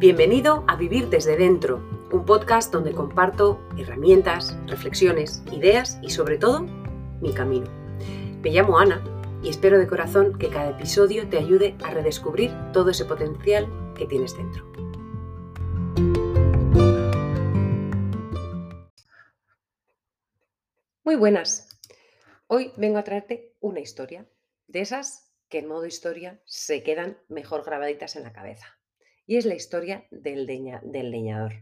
Bienvenido a Vivir desde Dentro, un podcast donde comparto herramientas, reflexiones, ideas y sobre todo mi camino. Me llamo Ana y espero de corazón que cada episodio te ayude a redescubrir todo ese potencial que tienes dentro. Muy buenas. Hoy vengo a traerte una historia, de esas que en modo historia se quedan mejor grabaditas en la cabeza. Y es la historia del, del leñador.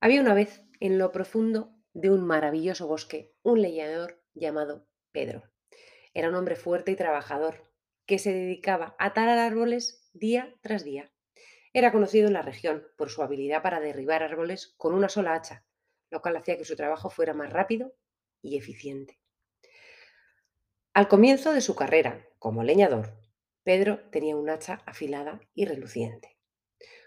Había una vez, en lo profundo de un maravilloso bosque, un leñador llamado Pedro. Era un hombre fuerte y trabajador, que se dedicaba a talar árboles día tras día. Era conocido en la región por su habilidad para derribar árboles con una sola hacha, lo cual hacía que su trabajo fuera más rápido y eficiente. Al comienzo de su carrera como leñador, Pedro tenía un hacha afilada y reluciente.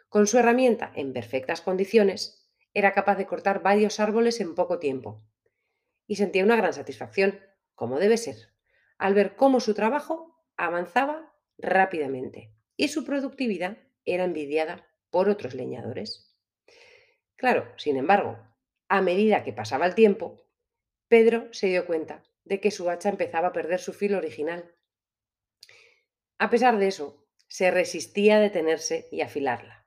Con su herramienta en perfectas condiciones, era capaz de cortar varios árboles en poco tiempo y sentía una gran satisfacción, como debe ser, al ver cómo su trabajo avanzaba rápidamente y su productividad era envidiada por otros leñadores. Claro, sin embargo, a medida que pasaba el tiempo, Pedro se dio cuenta de que su hacha empezaba a perder su filo original. A pesar de eso, se resistía a detenerse y afilarla.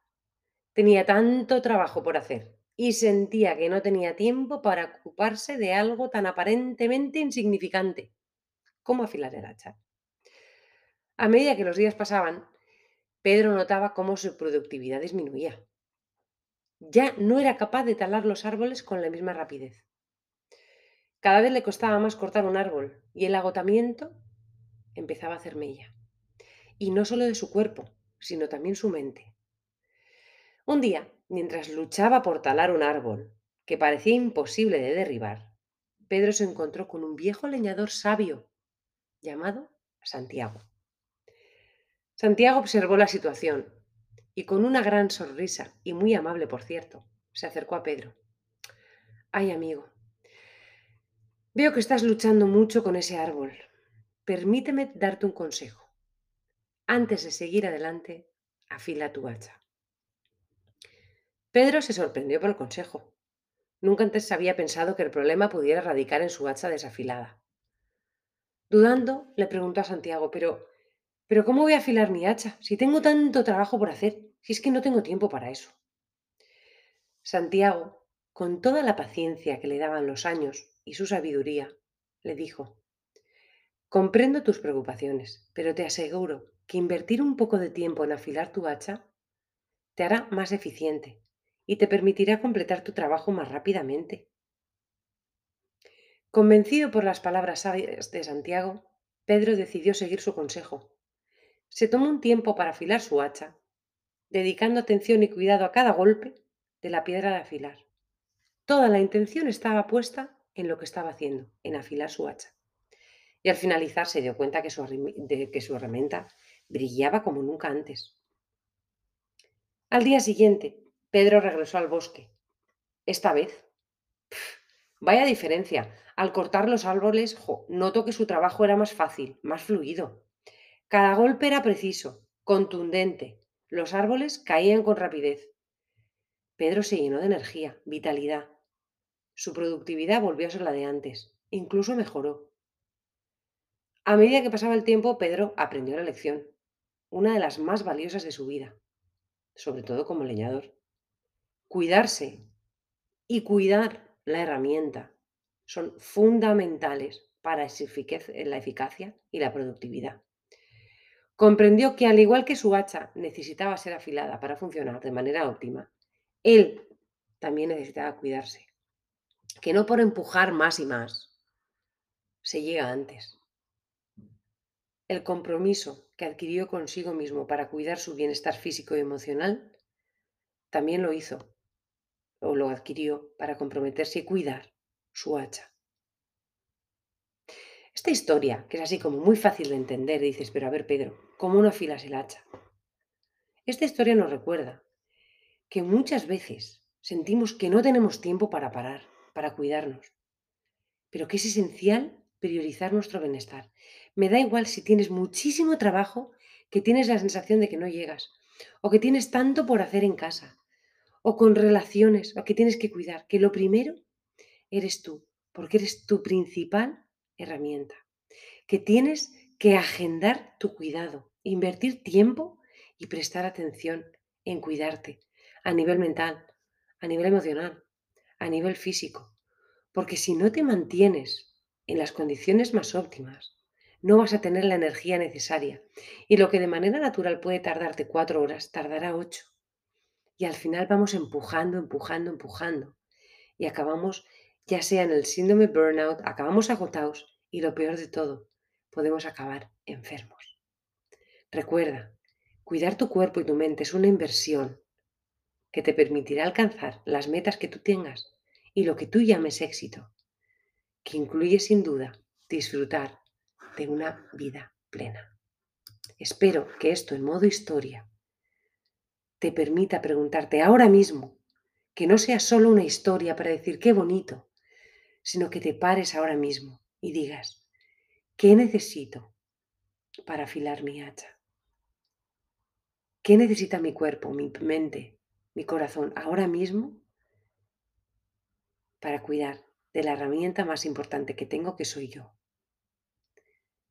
Tenía tanto trabajo por hacer y sentía que no tenía tiempo para ocuparse de algo tan aparentemente insignificante como afilar el hacha. A medida que los días pasaban, Pedro notaba cómo su productividad disminuía. Ya no era capaz de talar los árboles con la misma rapidez. Cada vez le costaba más cortar un árbol y el agotamiento empezaba a hacer mella. Y no solo de su cuerpo, sino también su mente. Un día, mientras luchaba por talar un árbol que parecía imposible de derribar, Pedro se encontró con un viejo leñador sabio llamado Santiago. Santiago observó la situación y con una gran sonrisa, y muy amable por cierto, se acercó a Pedro. Ay, amigo, Veo que estás luchando mucho con ese árbol. Permíteme darte un consejo. Antes de seguir adelante, afila tu hacha. Pedro se sorprendió por el consejo. Nunca antes había pensado que el problema pudiera radicar en su hacha desafilada. Dudando, le preguntó a Santiago, pero, pero ¿cómo voy a afilar mi hacha si tengo tanto trabajo por hacer? Si es que no tengo tiempo para eso. Santiago, con toda la paciencia que le daban los años, y su sabiduría, le dijo, Comprendo tus preocupaciones, pero te aseguro que invertir un poco de tiempo en afilar tu hacha te hará más eficiente y te permitirá completar tu trabajo más rápidamente. Convencido por las palabras sabias de Santiago, Pedro decidió seguir su consejo. Se tomó un tiempo para afilar su hacha, dedicando atención y cuidado a cada golpe de la piedra de afilar. Toda la intención estaba puesta en lo que estaba haciendo, en afilar su hacha. Y al finalizar se dio cuenta que su, de que su herramienta brillaba como nunca antes. Al día siguiente, Pedro regresó al bosque. Esta vez, vaya diferencia. Al cortar los árboles, noto que su trabajo era más fácil, más fluido. Cada golpe era preciso, contundente. Los árboles caían con rapidez. Pedro se llenó de energía, vitalidad. Su productividad volvió a ser la de antes, incluso mejoró. A medida que pasaba el tiempo, Pedro aprendió la lección, una de las más valiosas de su vida, sobre todo como leñador. Cuidarse y cuidar la herramienta son fundamentales para la eficacia y la productividad. Comprendió que al igual que su hacha necesitaba ser afilada para funcionar de manera óptima, él también necesitaba cuidarse que no por empujar más y más se llega antes. El compromiso que adquirió consigo mismo para cuidar su bienestar físico y emocional también lo hizo o lo adquirió para comprometerse y cuidar su hacha. Esta historia, que es así como muy fácil de entender, dices, pero a ver Pedro, ¿cómo no afilas el hacha? Esta historia nos recuerda que muchas veces sentimos que no tenemos tiempo para parar, para cuidarnos, pero que es esencial priorizar nuestro bienestar. Me da igual si tienes muchísimo trabajo, que tienes la sensación de que no llegas, o que tienes tanto por hacer en casa, o con relaciones, o que tienes que cuidar, que lo primero eres tú, porque eres tu principal herramienta, que tienes que agendar tu cuidado, invertir tiempo y prestar atención en cuidarte a nivel mental, a nivel emocional, a nivel físico, porque si no te mantienes en las condiciones más óptimas, no vas a tener la energía necesaria. Y lo que de manera natural puede tardarte cuatro horas, tardará ocho. Y al final vamos empujando, empujando, empujando. Y acabamos, ya sea en el síndrome burnout, acabamos agotados y lo peor de todo, podemos acabar enfermos. Recuerda, cuidar tu cuerpo y tu mente es una inversión que te permitirá alcanzar las metas que tú tengas y lo que tú llames éxito, que incluye sin duda disfrutar de una vida plena. Espero que esto en modo historia te permita preguntarte ahora mismo, que no sea solo una historia para decir qué bonito, sino que te pares ahora mismo y digas, ¿qué necesito para afilar mi hacha? ¿Qué necesita mi cuerpo, mi mente, mi corazón ahora mismo para cuidar de la herramienta más importante que tengo, que soy yo?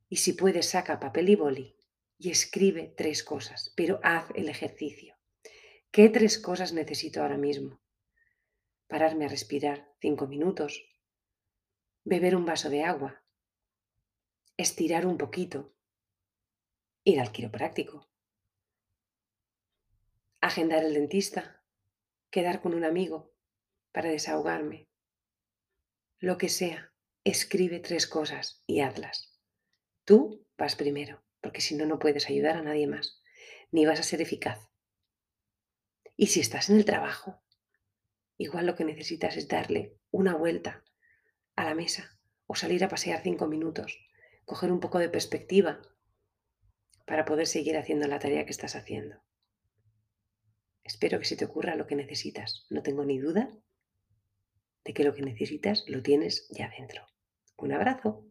Y si puedes, saca papel y boli y escribe tres cosas, pero haz el ejercicio. ¿Qué tres cosas necesito ahora mismo? Pararme a respirar cinco minutos, beber un vaso de agua, estirar un poquito, ir al quiropráctico, agendar el dentista, quedar con un amigo para desahogarme. Lo que sea, escribe tres cosas y hazlas. Tú vas primero, porque si no, no puedes ayudar a nadie más, ni vas a ser eficaz. Y si estás en el trabajo, igual lo que necesitas es darle una vuelta a la mesa o salir a pasear cinco minutos, coger un poco de perspectiva para poder seguir haciendo la tarea que estás haciendo. Espero que se te ocurra lo que necesitas. No tengo ni duda de que lo que necesitas lo tienes ya dentro. Un abrazo.